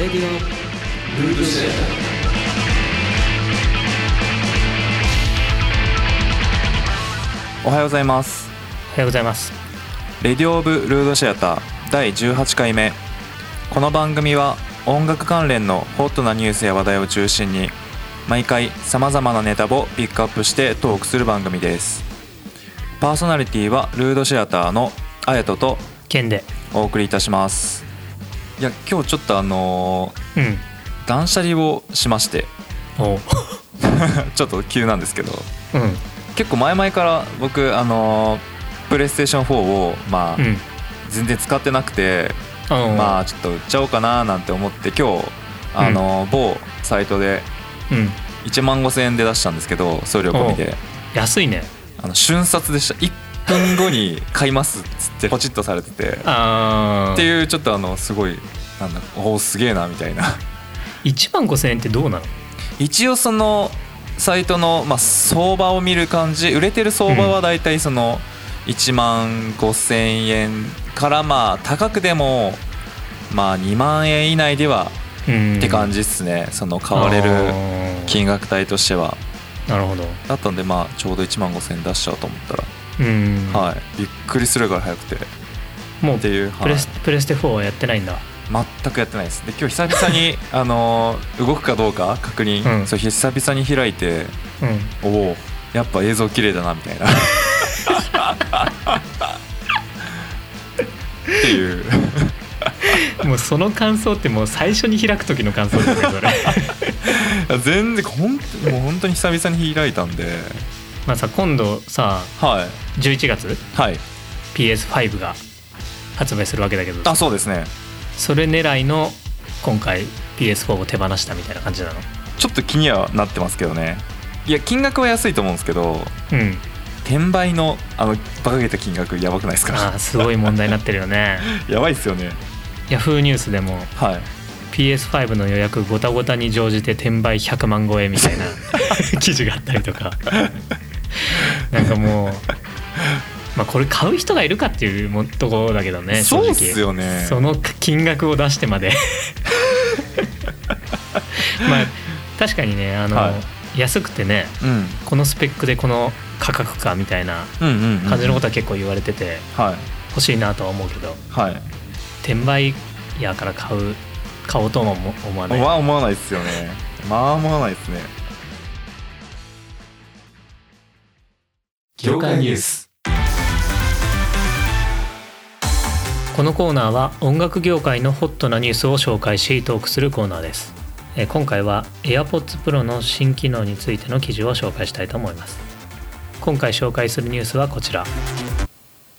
レディオルードシェおはようございます。おはようございます。レディオ・オブ・ルードシアター第18回目。この番組は音楽関連のホットなニュースや話題を中心に毎回さまざまなネタをピックアップしてトークする番組です。パーソナリティはルードシアターのあやととケンで。お送りいたしますいや今日ちょっとあのうん。ー断捨離をしまして。ちょっと急なんですけど。うん。結構前々から僕あのープレイステーション4をまあ、うん。全然使ってなくてうんまあちょっと売っちゃおうかななんて思って今日あの、某サイトでうん。1万5000円で出したんですけど送料込みで。安いね。あの瞬殺でした。1分後に買いますっつってポチッとされててっていうちょっとあのすごいなんだおおすげえなみたいな。1万5000円ってどうなの？一応そのサイトの、まあ、相場を見る感じ売れてる相場はだいたいその1万5000円からまあ高くでもまあ2万円以内ではうん。って感じっすね。その買われる金額帯としては。なるほど。だったんでまあちょうど1万5000円出しちゃおうと思ったら、うんはい。びっくりするぐらい早くて。もうっていう、はい。プレスプレステ4はやってないんだ。全くやってないです。で今日久々に あのー動くかどうか確認、うん。そう久々に開いてうん。おおやっぱ映像綺麗だなみたいな。っていう。もうその感想ってもう最初に開く時の感想だけどそれ。全然ほんもう本当に久々に開いたんでまあさ今度さはい。11月はい。PS5 が発売するわけだけど。あそうですね。それ狙いの今回 PS4 を手放したみたいな感じなの？ちょっと気にはなってますけどね。いや金額は安いと思うんですけどうん。転売のあのバカげた金額やばくないですあかーすごい問題になってるよね。やばいっすよね。ヤフーニュースでもはい。PS5 の予約ごたごたに乗じて転売100万超えみたいな 記事があったりとか なんかもう、まあ、これ買う人がいるかっていうもところだけどね正直そうっすよね。その金額を出してまで。まあ確かにねあの、は安くてねうん。このスペックでこの価格かみたいな感じのことは結構言われててはい。欲しいなとは思うけどはい。転売ヤーから買う買おうとも思思わない、まあ思わないですよね。まあ思わないですね業界ニュース。このコーナーは音楽業界のホットなニュースを紹介しトークするコーナーです。今回は AirPods Pro の新機能についての記事を紹介したいと思います。今回紹介するニュースはこちら。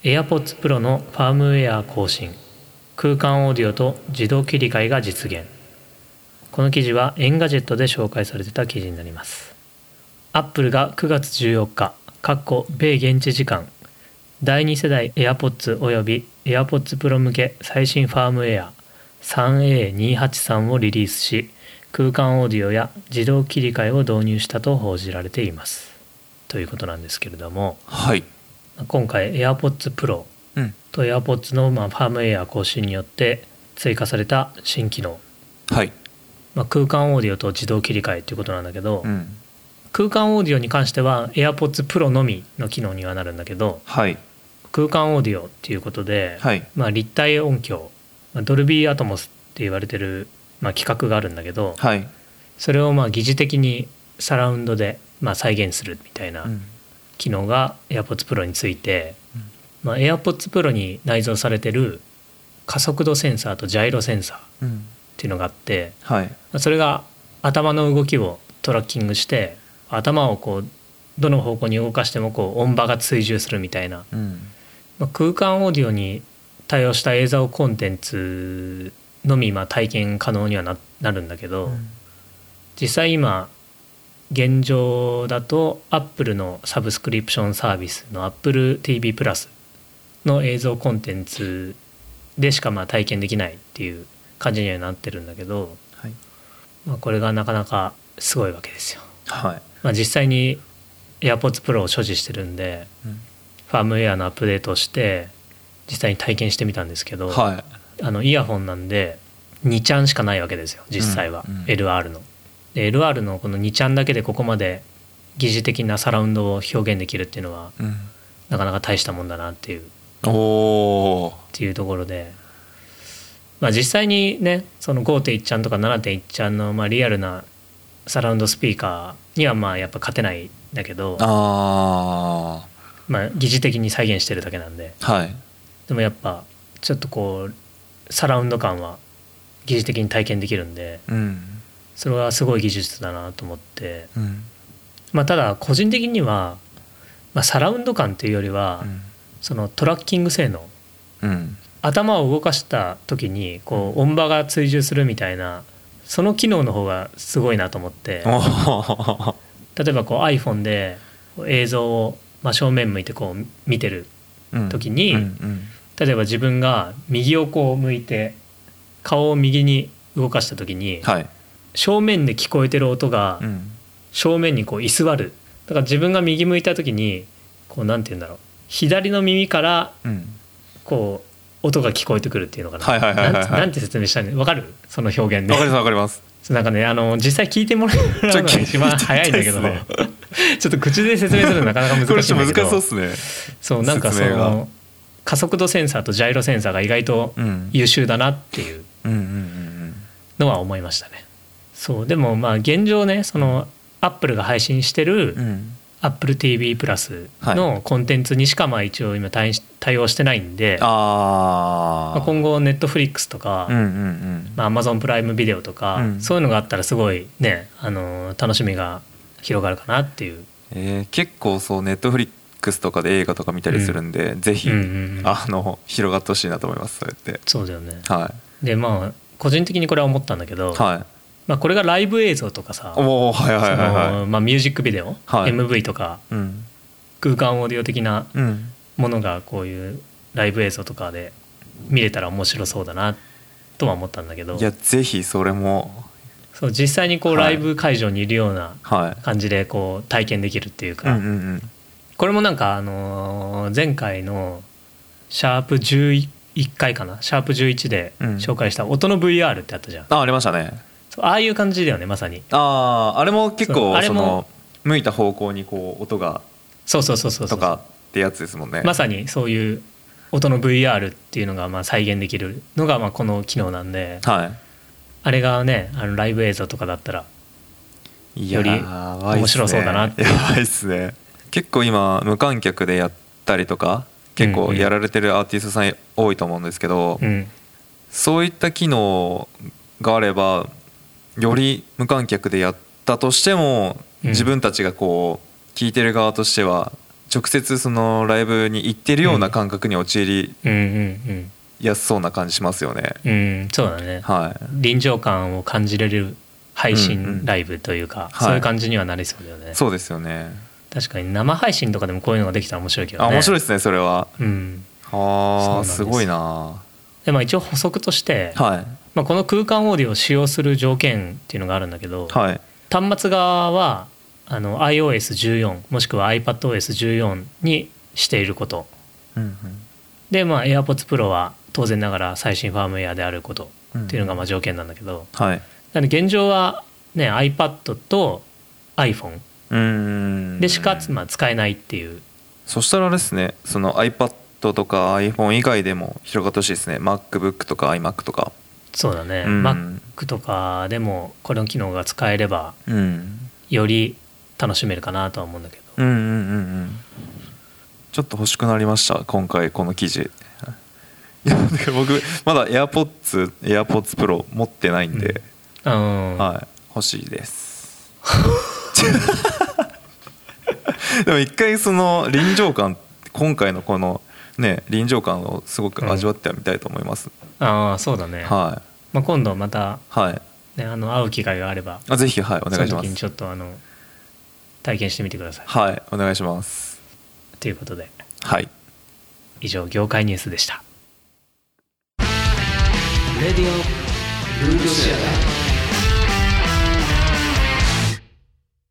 AirPods Pro のファームウェア更新。空間オーディオと自動切り替えが実現。この記事は Engadget で紹介されてた記事になります。アップルが9月14日かっこ米現地時間。第2世代 AirPods および AirPods Pro 向け最新ファームウェア。3A283 をリリースし空間オーディオや自動切り替えを導入したと報じられています。ということなんですけれどもはい。今回 AirPods Pro うん。と AirPods のまあファームウェア更新によって追加された新機能、はい。まあ、空間オーディオと自動切り替えということなんだけど、うん空間オーディオに関しては AirPods Pro のみの機能にはなるんだけどはい。空間オーディオっていうことで、はい。まあ、立体音響まあドルビーアトモスって言われてる、まあ、企画があるんだけどはい。それをまあ疑似的にサラウンドでまあ再現するみたいなうん。機能が AirPods Pro について、まあ、AirPods Pro に内蔵されてる加速度センサーとジャイロセンサーっうん。ていうのがあってはい。まあそれが頭の動きをトラッキングして頭をこうどの方向に動かしてもこう音場が追従するみたいな。うん。まあ、空間オーディオに対応した映像コンテンツのみまあ体験可能にはななるんだけど、実際今現状だとアップルのサブスクリプションサービスの AppleTV プラスの映像コンテンツでしかまあ体験できないっていう感じにはなってるんだけど、はい。まあ、これがなかなかすごいわけですよ。はいまあ、実際に AirPods Pro を所持してるんでうん。ファームウェアのアップデートをして実際に体験してみたんですけど、はい。あのイヤホンなんで2ちゃんしかないわけですよ実際は、うんうん。LR の。で LR のこの2ちゃんだけでここまで疑似的なサラウンドを表現できるっていうのはうん。なかなか大したもんだなっていう。っおおていうところで、まあ、実際にねその5.1ちゃんとか7.1ちゃんのまあリアルなサラウンドスピーカーにはまあやっぱ勝てないんだけどあまあ疑似的に再現してるだけなんで。あはい。でもやっぱちょっとこうサラウンド感は疑似的に体験できるんでうん。それはすごい技術だなと思って。うん。まあただ個人的には、まあ、サラウンド感っていうよりはうん。そのトラッキング性能。うん。頭を動かした時にこう音場が追従するみたいなその機能の方がすごいなと思って。例えばこう iPhone で映像を真正面向いてこう見てるうん。時にうんうん。例えば自分が右をこう向いて顔を右に動かした時にはい。正面で聞こえてる音がうん。正面にこう居座る。だから自分が右向いた時にこうなんて言うんだろう。左の耳からうん。こう音が聞こえてくるっていうのかな。はいはいはいはいはい。なんてなんて説明したいのわかる？その表現で。わかりますわかります。なんかねあの実際聞いてもらうのが一番早いんだけどね。ちょっと口で説明するのなかなか難しいんだけど。難しそうっすね。そうなんかその加速度センサーとジャイロセンサーが意外とうん。優秀だなっていうのは思いましたねそうでもまあ現状ねそのアップルが配信してるうんうんアップル TV プラスのコンテンツにしかまあ一応今対対応してないんで、あまあ、あ今後ネットフリックスとか、うんうんうん。まあ、Amazon プライムビデオとか、うん。そういうのがあったらすごいね、あのー楽しみが広がるかなっていう、えー結構そうネットフリックスとかで映画とか見たりするんで、ぜひ、うんうんうん。あの広がってほしいなと思いますそうやって。そうだよね。はでまあ個人的にこれは思ったんだけど、いはいまあ、これがライブ映像とかさミュージックビデオ、はい。MV とかいうん。空間オーディオ的なうん。ものがこういうライブ映像とかで見れたら面白そうだなとは思ったんだけど。いやぜひそれも。そう実際にこうはい。ライブ会場にいるようなはい。感じでこう体験できるっていううんか、うんうん。これもなんかあのー前回のシャープ11回かな？シャープ11でうん。紹介した音の VR ってあったじゃん、あありましたねああいう感じだよねまさに。あああれも結構その向いた方向にこう音がそうそうそうそうそう。とかってやつですもんね。まさにそういう音の VR っていうのがまあ再現できるのがまあこの機能なんではあれがねあのライブ映像とかだったらいより面白そうだなってやばいっすね。結構今無観客でやったりとか結構やられてるアーティストさん多いと思うんですけど、うん。そういった機能があればより無観客でやったとしてもうん。自分たちがこう聞いてる側としては直接そのライブに行ってるような感覚に陥りうんうんやすそうな感じしますよね。うんうんそうだね。はい。臨場感を感じれる配うんうん。信ライブというか、はい。そういう感じにはなりそうだよね、そうですよね。確かに生配信とかでもこういうのができたら面白いけどあね。い、面白いですねそれは。うん、あそうなんです。あすごいな。でまあ一応補足として、はいまあ、この空間オーディオを使用する条件っていうのがあるんだけど、はい。端末側はあの iOS14 もしくは iPadOS14 にしていること。うんで、まあ、AirPods Pro は当然ながら最新ファームウェアであることうんっていうのがまあ条件なんだけど、はい。なので現状は、ね、iPad と iPhone でしかまあ使えないっていう。そしたらですね。その iPad とか iPhone 以外でも広がってほしいですね。MacBook とか iMac とかそうだね、うん。Mac とかでもこの機能が使えればうん。より楽しめるかなとは思うんだけど。うんうんうんうん。ちょっと欲しくなりました今回この記事。いや僕まだ AirPods AirPods Pro 持ってないんで、うん、はい。欲しいです。でも一回その臨場感今回のこのね臨場感をすごく味わってはみたいと思います、ああそうだね、はい。まあ、今度また、はい。ね、あの会う機会があればあぜひはいお願いします。その時にちょっとあの体験してみてください。はいお願いします。ということではい。以上業界ニュースでした。レディオルードシアタ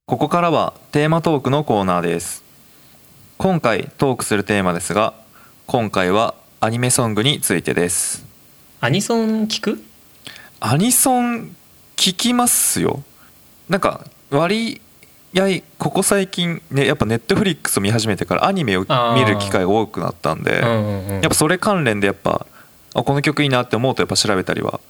ここからはテーマトークのコーナーです。今回トークするテーマですが今回はアニメソングについてです。アニソン聞く？アニソン聞きますよ。なんか割合ここ最近ねやっぱネットフリックスを見始めてからアニメを見る機会が多くなったんでうんうんうんやっぱそれ関連でやっぱあこの曲いいなって思うとやっぱ調べたりは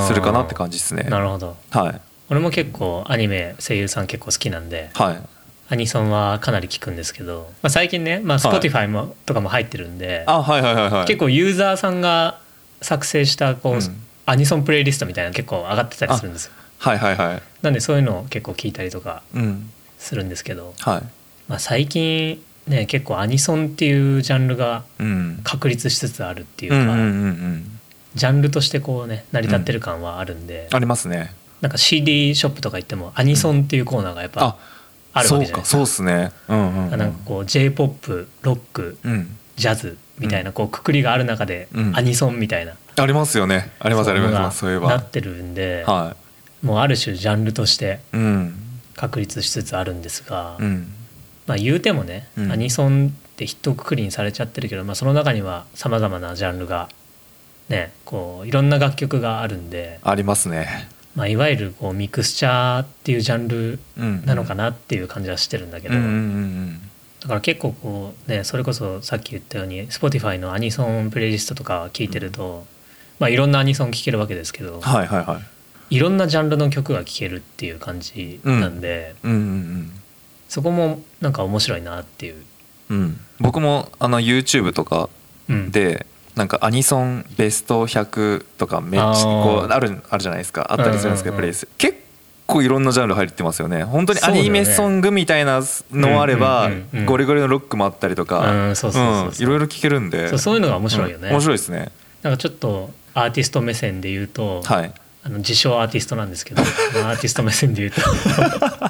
するかなって感じですね。なるほど。はい。俺も結構アニメ声優さん結構好きなんで。はいアニソンはかなり聞くんですけど、まあ、最近ね、まあ、はい。Spotify も、とかも入ってるんであはいはいはいはい。結構ユーザーさんが作成したこう、うん。アニソンプレイリストみたいなの結構上がってたりするんですよ。はいはいはい。なんでそういうのを結構聞いたりとかうん。するんですけど、はい。まあ、最近ね結構アニソンっていうジャンルがうん。確立しつつあるっていうか、うんうんうんうん。ジャンルとしてこうね成り立ってる感はあるんで、ありますね。なんか CD ショップとか行ってもアニソンっていうコーナーがやっぱああるわけじゃないですか。そうかそうっすね。うんうんうん。なんかこう j p o p ロックうん。ジャズみたいなこうくくりがある中でうん。アニソンみたいな、ありますよね。ありますあります。そういえば。なってるんで、はもうある種ジャンルとして確立しつつあるんですが、うん。まあ言うてもね、うん。アニソンって一括りにされちゃってるけど、まあ、その中にはさまざまなジャンルがねこういろんな楽曲があるんで、ありますねまあ、いわゆるこうミクスチャーっていうジャンルうんなのかなっていう感じはしてるんだけど、だから結構こうねそれこそさっき言ったように Spotify のアニソンプレイリストとか聞いてると、まあ、いろんなアニソン聴けるわけですけど、はいはいはい。いろんなジャンルの曲が聴けるっていう感じなんで、うんうんそこもなんか面白いなっていう。うんうん。僕もあの YouTube とかうん、でなんかアニソンベスト100とかめっちゃこうあるあるじゃないですか。あったりするんですけど、プレイス結構いろんなジャンル入ってますよね。本当にアニメソングみたいなのもあれば、ゴリゴリのロックもあったりとか、いろいろ聴けるんで。そういうのが面白いよね。うん。面白いですね。なんかちょっとアーティスト目線で言うと、はい。あの自称アーティストなんですけど まあアーティスト目線で言うと。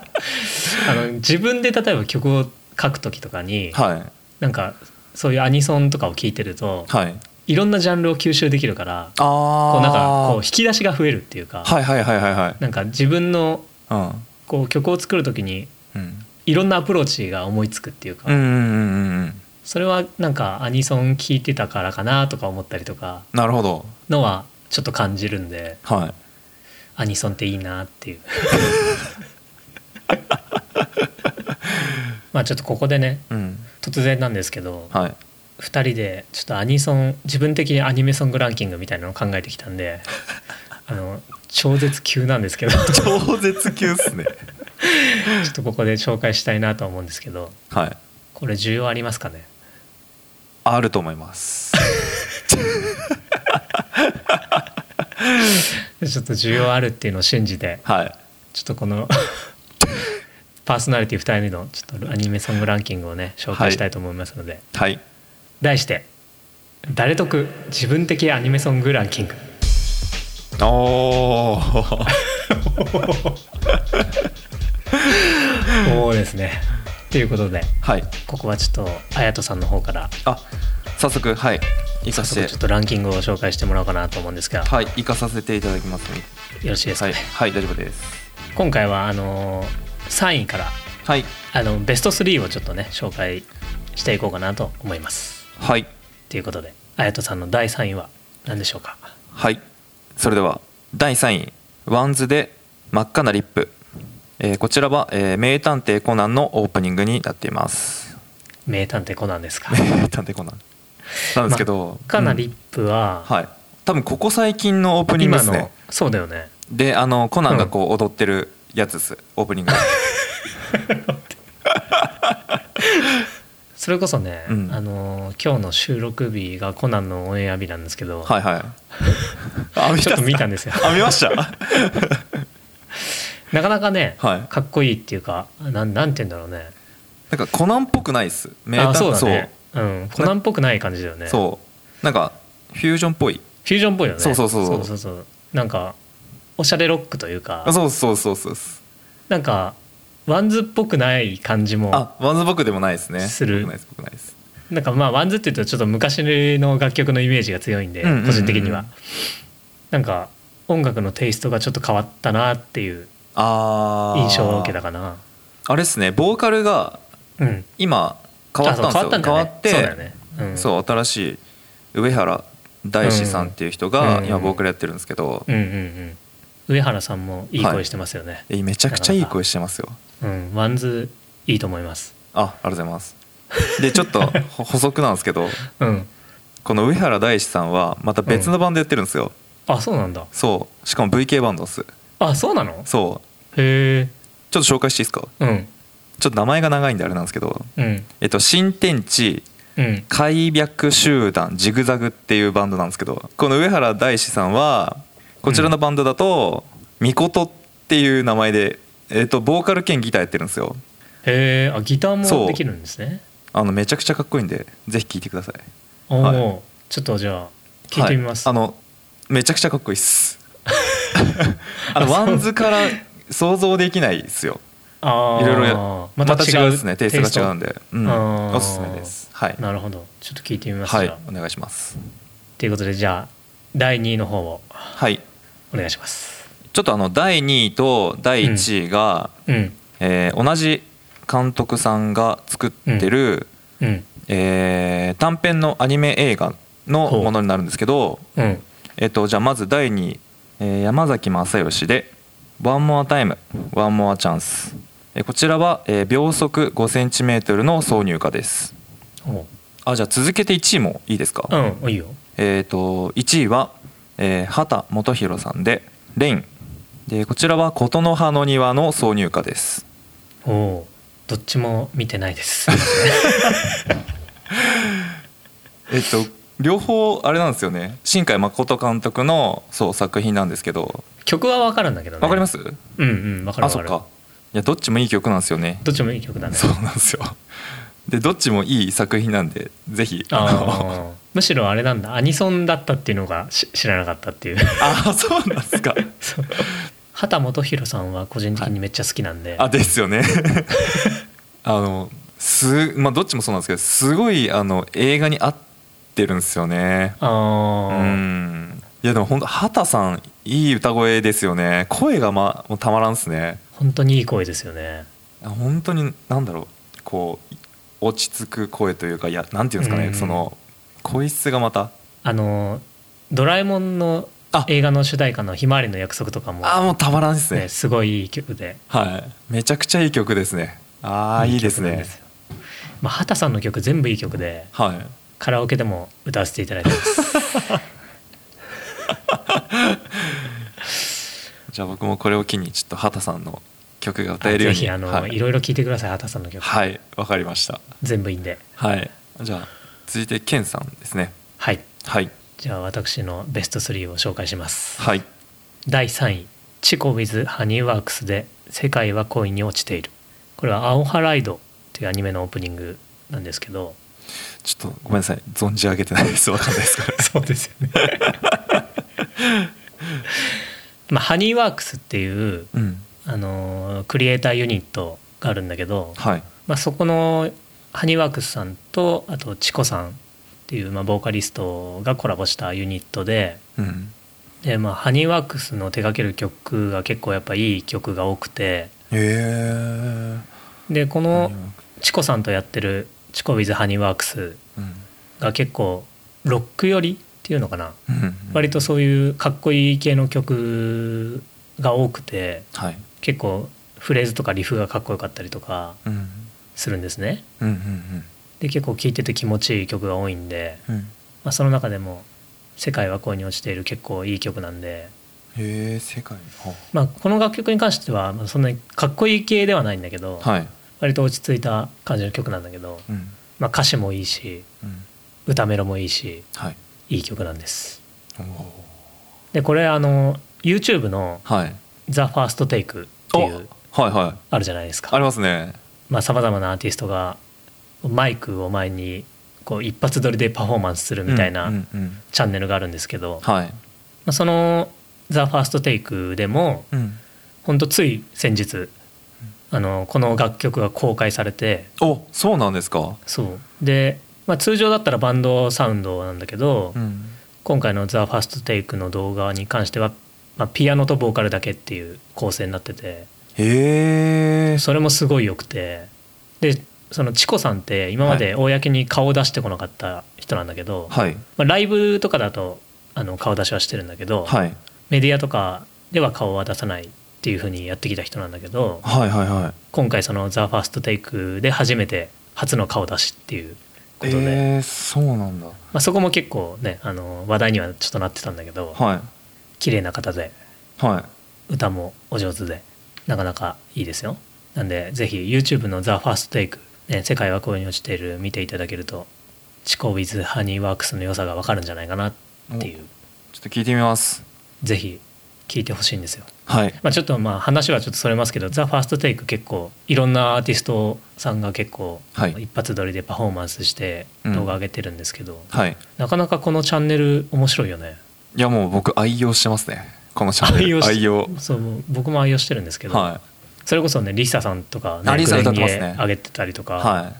あの自分で例えば曲を書く時とかに、はい。なんかそういうアニソンとかを聴いてると、はいいろんなジャンルを吸収できるからこうなんかこう引き出しが増えるっていうか、はいはいはいはいはい。なんか自分のうん。こう曲を作る時にうん。いろんなアプローチが思いつくっていうか、うんうんうんうん。それはなんかアニソン聴いてたからかなとか思ったりとかなるほど。のはちょっと感じるんではい。アニソンっていいなっていう。まあちょっとここでねうん。突然なんですけどはい2人でちょっとアニソン自分的にアニメソングランキングみたいなのを考えてきたんで あの超絶急なんですけど。ちょ超絶級っすね。っとここで紹介したいなと思うんですけどはい。これ需要ありますかね？あると思います。ちょっと需要あるっていうのを信じてはい。ちょっとこのパーソナリティ2人のちょっとアニメソングランキングをね紹介したいと思いますので、はい題して「誰得？自分的アニメソングランキング。おお」おおですね。ということではい。ここはちょっと綾人さんの方から。あ早速はい。行かせて。ちょっとランキングを紹介してもらおうかなと思うんですが、はい行かさせていただきますね。よろしいですかね、はい。はい大丈夫です。今回はあの3位からはい。あのベスト3をちょっとね紹介していこうかなと思いますはい。ということで綾人さんの第3位は何でしょうか？はい。それでは第3位 WANDS で真っ赤なリップ、えーこちらは、えー名探偵コナンのオープニングになっています。名探偵コナンですか？名探偵コナン。なんですけど、真っ赤なリップは、うん。はい。多分ここ最近のオープニングですね。そうだよね。であのコナンがこう踊ってるやつです、オープニング それこそね、うん。あのー今日の収録日がコナンのオンエア日なんですけど、はいはい。ちょっと見たんでですよ。あ見ました？なかなかね、はい。かっこいいっていうかなんなんて言うんだろうね。なんかコナンっぽくないっす。名あ探そうだね。う。ん、コナンっぽくない感じだよね。そう。なんかフュージョンっぽい。フュージョンっぽいよね。そうそうそう。そうそうそう。なんかおしゃれロックというか。あそうそうそうそう。なんか WANDS っぽくない感じもあ WANDS っぽくもないですね。する。っぽくないですっぽくないです。なんかまあ WANDS っていうとちょっと昔の楽曲のイメージが強いんでうんうんうんうん。個人的には。なんか音楽のテイストがちょっと変わったなっていう印象を受けたかな。あれですね。ボーカルがうん。今変わったんですよ。う変わったん変わってそうだよね、うん、そう新しい上原大史さんっていう人がうん。今ボーカルやってるんですけど、うんうんうん上原さんもいい声してますよね、えめちゃくちゃいい声してますよ。うん WANDS いいと思います。あありがとうございます。でちょっと ほ補足なんですけど。うん。この上原大史さんはまた別のバンドやってるんですよ、あそうなんだ。そう。しかも VK バンドっす。あそうなの？そう。へえちょっと紹介していいですか？うん。ちょっと名前が長いんであれなんですけど。うん。えっと真天地うん。開闢集団ジグザグっていうバンドなんですけど。この上原大史さんはこちらのバンドだとみことっていう名前で、えっと、ボーカル兼ギターやってるんですよ。へえあギターもできるんですね。あのめちゃくちゃかっこいいんでぜひ聴いてください。おお、はい。ちょっとじゃあ聞いてみます、はい。あのめちゃくちゃかっこいいっす。あの WANDS から想像できないですよ。いろいろやまた違うですね。テイストが違うんで。で、うん、おすすめです。はい。なるほど。ちょっと聞いてみます、はい。お願いします。ということでじゃあ第2位の方を。はいお願いします。ちょっとあの第2位と第1位が、うん。えー同じ監督さんが作ってる、うん。えー短編のアニメ映画のものになるんですけど、う。ん。えっとじゃあまず第2位、えー山崎正義で「One More Time One More Chance」えーこちらは、えー秒速 5cm の挿入歌です。あじゃあ続けて1位もいいですか、うんいいよ。えっ、と1位は、えー畑基博さんで「レイン」でこちらは琴の葉の庭の挿入歌です。おおどっちも見てないです。えっと両方あれなんですよね。新海誠監督のそう作品なんですけど。曲は分かるんだけどね。わかります？うんうん分かる分かる。あそっか。いやどっちもいい曲なんですよね。どっちもいい曲だね。そうなんですよ。でどっちもいい作品なんでぜひ。あの むしろあれなんだ。アニソンだったっていうのがし知らなかったっていう。あそうなんですか。畑基博さんは個人的にめっちゃ好きなんで、あですよね。あのすまあどっちもそうなんですけどすごいあの映画に合ってるんですよね。あうーん。いやでも本当畑さんいい歌声ですよね。声がまもうたまらんっすね。本当にいい声ですよね。あ本当になんだろう。こう落ち着く声というかいやなんていうんですかね、うん。その声質がまた。あのドラえもんのあ。映画の主題歌の「ひまわりの約束」とかも、あもうたまらんですね。ね、すごいいい曲で。はい。めちゃくちゃいい曲ですね。ああいいですね。まあ、畑さんの曲全部いい曲ではい。カラオケでも歌わせていただいてます。じゃあ僕もこれを機にちょっと畑さんの曲が歌えるように。ぜひあの、はい。い、ろいろ聴いてください畑さんの曲、はい。わかりました。全部いいんで。はい。じゃあ続いてケンさんですね。はい。はい。じゃあ私のベスト3を紹介します。はい。第3位「チコ with ハニーワークス」で「世界は恋に落ちている」これは「アオハライド」っていうアニメのオープニングなんですけど。ちょっとごめんなさい。存じ上げてないです。わかんないです。から そうですよね。まあハニーワークスっていううん。あのークリエイターユニットがあるんだけど、はい。まあ、そこのハニーワークスさんとあとチコさんっていうまあボーカリストがコラボしたユニットでうん。で、まあ、ハニーワークスの手掛ける曲が結構やっぱいい曲が多くて。でこのチコさんとやってる「チコ with ハニーワークスうん」が結構ロック寄りっていうのかな。うん。割とそういうかっこいい系の曲が多くてはい。結構フレーズとかリフがかっこよかったりとか。うんするんですね。うんうんで結構聴いてて気持ちいい曲が多いんで、うん。うんまあ、その中でも「世界は恋に落ちている」結構いい曲なんで、へえ世界。まあ、この楽曲に関してはまあそんなにかっこいい系ではないんだけど、はい。割と落ち着いた感じの曲なんだけど、うん。まあ、歌詞もいいしうん。歌メロもいいしはい。いい曲なんです。でこれあの YouTube のはい「THEFIRSTTAKE」っていうはいはい。あるじゃないですあかりますねさまざ、まなアーティストがマイクを前にこう一発撮りでパフォーマンスするみたいなチャンネルがあるんですけど、はい。まあ、その「THEFIRSTTAKE」でもうん。ほんとつい先日あのこの楽曲が公開されておそうなんですか？そう。で、まあ、通常だったらバンドサウンドなんだけど、うん。今回の「THEFIRSTTAKE」の動画に関しては、まあ、ピアノとボーカルだけっていう構成になっててへえそれもすごい良くて。でそのチコさんって今まで公に顔を出してこなかった人なんだけど、はい。まあ、ライブとかだとあの顔出しはしてるんだけど、はい。メディアとかでは顔は出さないっていうふうにやってきた人なんだけどはいはいはい。今回その「THEFIRSTTAKE」で初めて初の顔出しっていうことで、えー、そうなんだ。まあ、そこも結構ねあの話題にはちょっとなってたんだけどはい。綺麗な方ではい。歌もお上手でなかなかいいですよ。なんでぜひ YouTube の「THEFIRSTTAKE、ね」世界は恋に落ちている見ていただけるとチコ with ハニーワークスの良さが分かるんじゃないかなっていう。ちょっと聞いてみます。ぜひ聞いてほしいんですよ。はい。まあ、ちょっとまあ話はちょっとそれますけど「THEFIRSTTAKE」結構いろんなアーティストさんが結構はい。一発撮りでパフォーマンスしてうん。動画上げてるんですけど、はい。なかなかこのチャンネル面白いよね。いやもう僕愛用してますねこのチャンネルし愛用。そう僕も愛用してるんですけど、はそれこそねリサさんとか、ね、あリサ歌ってますね。げてたりとか、い。は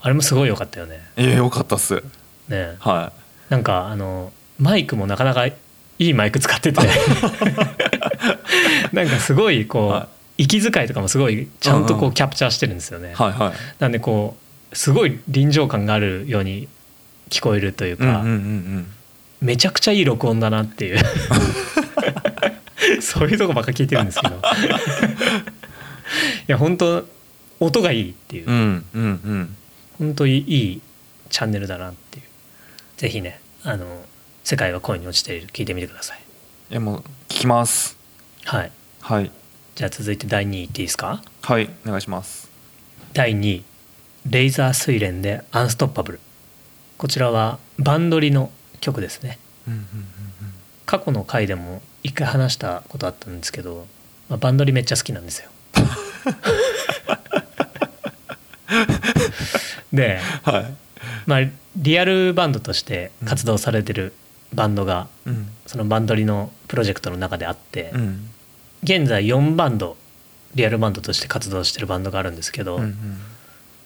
あれもすごい良かったよね。いえー、よかったっす。ね。はなんかあのマイクもなかなかいいマイク使ってて。なんかすごいこう、は息遣いとかもすごいちゃんとこうキャプチャーしてるんですよね、いはいはい。なんでこうすごい臨場感があるように聞こえるというか、うんうんうんうん。めちゃくちゃいい録音だなっていう そういうとこばっか聞いてるんですけど。いや本当音がいいっていう、うんうんうん。本当にいいチャンネルだなっていう。ぜひねあの「世界は恋に落ちている」聞いてみてください。いやもう聞きます。はい。はい。じゃあ続いて第2位いっていいですか？はいお願いします。第2位「レイザー睡蓮」で「アンストッパブル」こちらはバンドリの曲ですね。うんうん。過去の回でも一回話したことあったんですけど、まあ、バンドリめっちゃ好きなんですよ。で、うんはい。まあ、リアルバンドとして活動されてるバンドがうん。そのバンドリのプロジェクトの中であって、うん。現在4バンドリアルバンドとして活動してるバンドがあるんですけど、うんうん。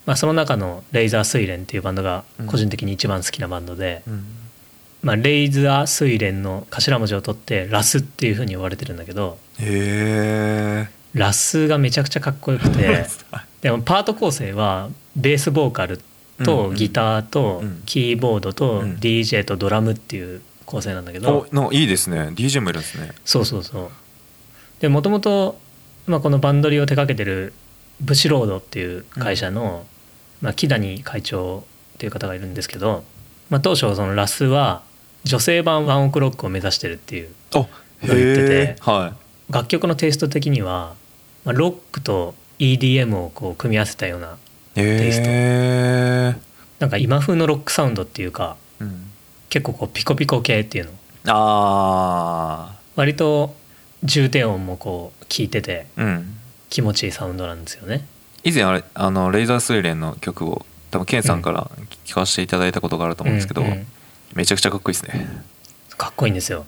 まあ、その中のレイザー睡蓮っていうバンドがうん。個人的に一番好きなバンドで、うんまあ、レイザー睡蓮の頭文字を取ってラスっていうふうに呼ばれてるんだけどへえラスがめちゃくちゃかっこよくてでもパート構成はベースボーカルうんうん。とギターとうん。キーボードとうん。DJ とドラムっていう構成なんだけど、おのいいですね。DJ もいるんですね。そうそうそう。でもともとまあこのバンドリを手掛けてるブシロードっていう会社の、まあ、木谷会長っていう方がいるんですけど、まあ、当初そのラスは女性版ワンオクロックを目指してるっていうあ言ってては楽曲のテイスト的には、まあ、ロックと EDM をこう組み合わせたようないテイスト。なんか今風のロックサウンドっていうかうん。結構こうピコピコ系っていうの。あ割と重低音もこう聴いててーうん。気持ちいいサウンドなんですよね。以前あれあのレイザースイレンの曲を多分ケンさんから聞かせていただいたことがあると思うんですけど、うんうんめちゃくちゃかっこいいですね。かっこいいんですよ。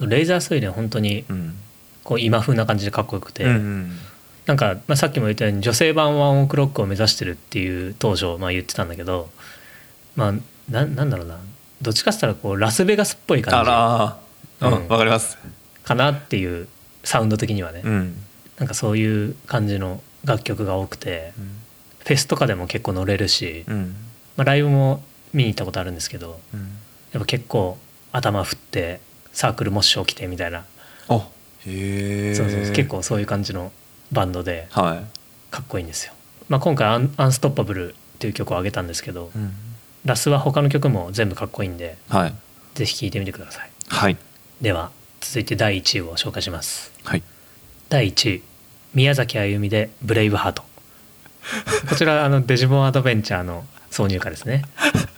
レーザー睡蓮本当にうん。こう今風な感じでかっこよくて、うんうん。なんか、まあ、さっきも言ったように女性版ワンオクロックを目指してるっていう当初、まあ、言ってたんだけどまあななんだろうな。どっちかっつったらこうラスベガスっぽいあ感じ。ら。ーうん。うんわかります。かなっていうサウンド的にはね、うん。なんかそういう感じの楽曲が多くて。うん。フェスとかでも結構乗れるし、うん。まあ、ライブも見に行ったことあるんですけど。うんやっぱ結構頭振ってサークルモッシュ起きてみたいな、あへえそうそうそう。結構そういう感じのバンドではかっこいいんですよ、まあ、今回アン「アンストッパブル」っていう曲をあげたんですけどい、うん、ラスは他の曲も全部かっこいいんではい。ぜひ聴いてみてください。はい。では続いて第1位を紹介します。はい。第1位宮崎あゆみで「ブレイブハート」こちらあのデジモンアドベンチャーの挿入歌ですね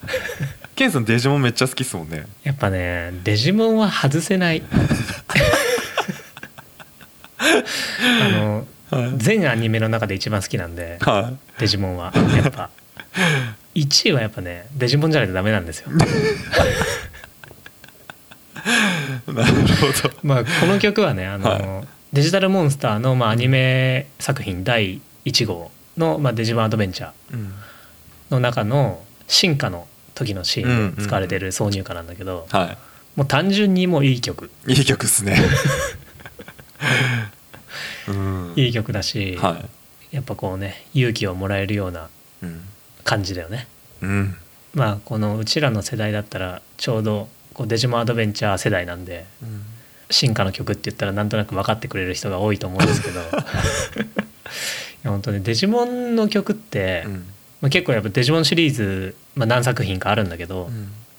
ケンさんデジモンめっちゃ好きっすもんね。やっぱねデジモンは外せない。あのはい。全アニメの中で一番好きなんではデジモンは。やっぱ。1位はやっぱねデジモンじゃないとダメなんですよ。い なるほど。まあこの曲はねあの、はデジタルモンスターのまあアニメ作品第1号の、まあ、デジモンアドベンチャーうん。の中の進化の時のシーンで使われてる挿入歌なんだけど、はもう単純にもういい曲。いいい曲っすね。うん。いい曲だし、はやっぱこうね勇気をもらえるようないうん。感じだよね。うん。まあこのうちらの世代だったらちょうどこうデジモンアドベンチャー世代なんで進化の曲って言ったらなんとなく分かってくれる人が多いと思うんですけど。いや本当にデジモンの曲って、うんまあ、結構やっぱデジモンシリーズ、まあ、何作品かあるんだけど、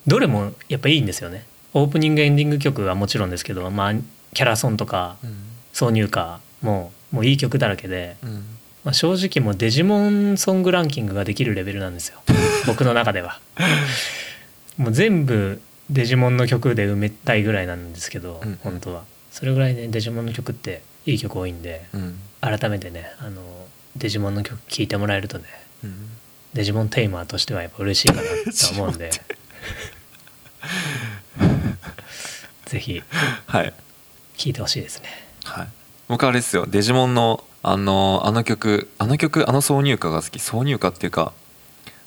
どれもやっぱいいんですよね。オープニングエンディング曲はもちろんですけど、まあ、キャラソンとか挿入歌ももういい曲だらけで、まあ、正直もうデジモンソングランキングができるレベルなんですよ。僕の中では。もう全部デジモンの曲で埋めたいぐらいなんですけど、うん。本当は。それぐらいねデジモンの曲っていい曲多いんでうん。改めてねあのデジモンの曲聴いてもらえるとねうんデジモンテイマーとしてはやっぱ嬉しいかなと思うんで。ぜひ。はい。聴いてほしいですね。はい。僕あれですよ。デジモンのあのあの曲あの曲あの挿入歌が好き。挿入歌っていうか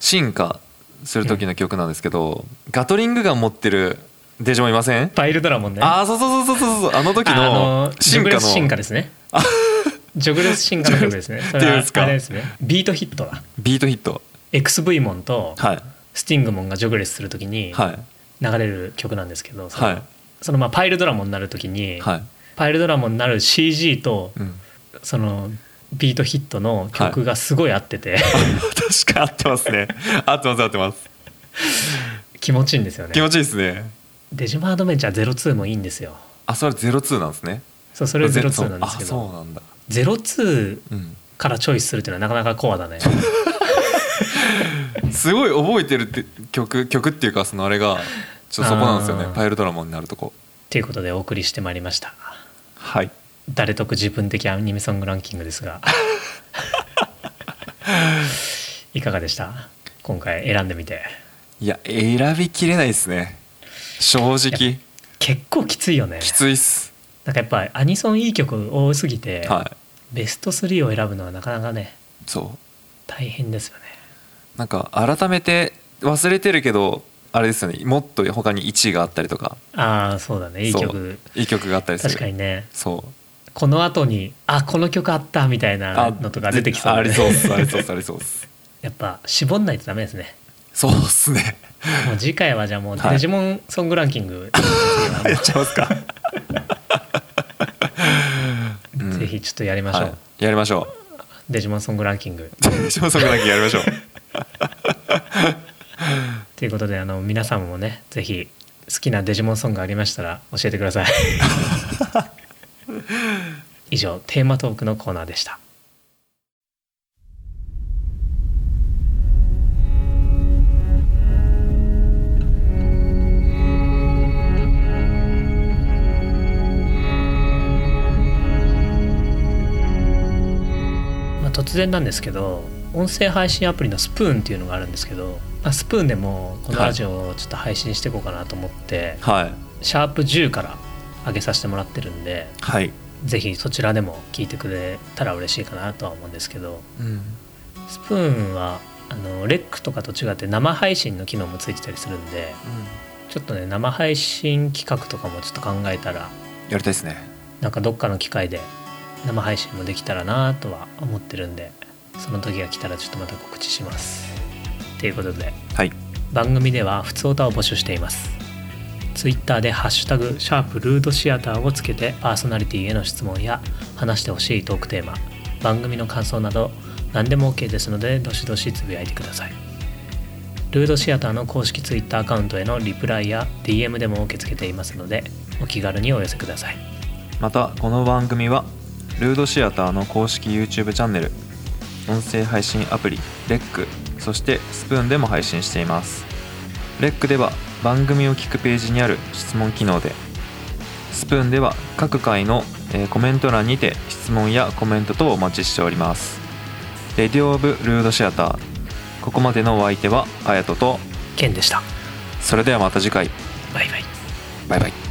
進化する時の曲なんですけど、ガトリングガン持ってるデジモンいません、パイルドラモンね。ああそうそうそうそうそうあの時あの進化の。進化ですね。ジョグレス進化の曲ですね。それですか？あれですね。ビートヒットだ。ビートヒット XV モンとはい。スティングモンがジョグレスするときにはい。流れる曲なんですけどその,、はい。そのまあパイルドラモンになるときに、はい、パイルドラモンになる CG とうん、その Beat Hit の曲がすごい合ってて、確か合ってますね。合ってます合ってます。気持ちいいんですよね。気持ちいいですね。デジモンアドベンチャー02もいいんですよ。あそれ02なんですね。そうそれゼ02なんですけあそうどなんだ。02うん。からチョイスするっていうのはなかなかコアだね すごい覚えてるって曲曲っていうかそのあれがちょっとそこなんですよね。パイルドラモンになるとこ。ということでお送りしてまいりました。はい。誰得自分的アニメソングランキングですが。いかがでした？今回選んでみて。いや選びきれないですね。正直。結構きついよね。きついっす。なんかやっぱアニソンいい曲多すぎて、はい。ベスト3を選ぶのはなかなかねそう。大変ですよねなんか改めて忘れてるけどあれですよね。もっと他に1位があったりとか。ああそうだね。いい曲。いい曲があったりする。確かにね。そう。この後にあこの曲あったみたいなのとか出てきそうだね。あありそうっす。ありそうっす。ありそうっす。やっぱ絞んないとダメですね。そうっすね。もう次回はじゃあもうはい。デジモンソングランキング、やっちゃいますか。う んぜひちょっとやりましょう、はい。やりましょデジモンソングランキング。う島さんだけやりましょうということであの皆さんもねぜひ好きなデジモンソングありましたら教えてください。以上テーマトークのコーナーでした。まあ、突然なんですけど音声配信アプリのスプーンっていうのがあるんですけど、まあ、スプーンでもこのラジオをちょっと配信していこうかなと思って、はい。シャープ10から上げさせてもらってるんではい、ぜひそちらでも聞いてくれたら嬉しいかなとは思うんですけどうん、スプーンはあのレックとかと違って生配信の機能もついてたりするんでちょっとね生配信企画とかもちょっと考えたらやりたいですね。なんかどっかの機会で生配信もできたらなとは思ってるんでその時が来たらちょっとまた告知します。ということではい。番組では普通歌を募集しています。ツイッターで「ハッシュタグシャープルードシアター」をつけてパーソナリティへの質問や話してほしいトークテーマ番組の感想など何でも OK ですのでどしどしつぶやいてください。ルードシアターの公式ツイッターアカウントへのリプライや DM でも受け付けていますのでお気軽にお寄せください。またこの番組はルードシアターの公式 YouTube チャンネル音声配信アプリレックそしてスプーンでも配信しています。レックでは番組を聞くページにある質問機能でスプーンでは各回のえーコメント欄にて質問やコメント等をお待ちしております。レディオ・オブ・ルードシアターここまでのお相手はあやととケンでした。それではまた次回。バイバイ。バイバイ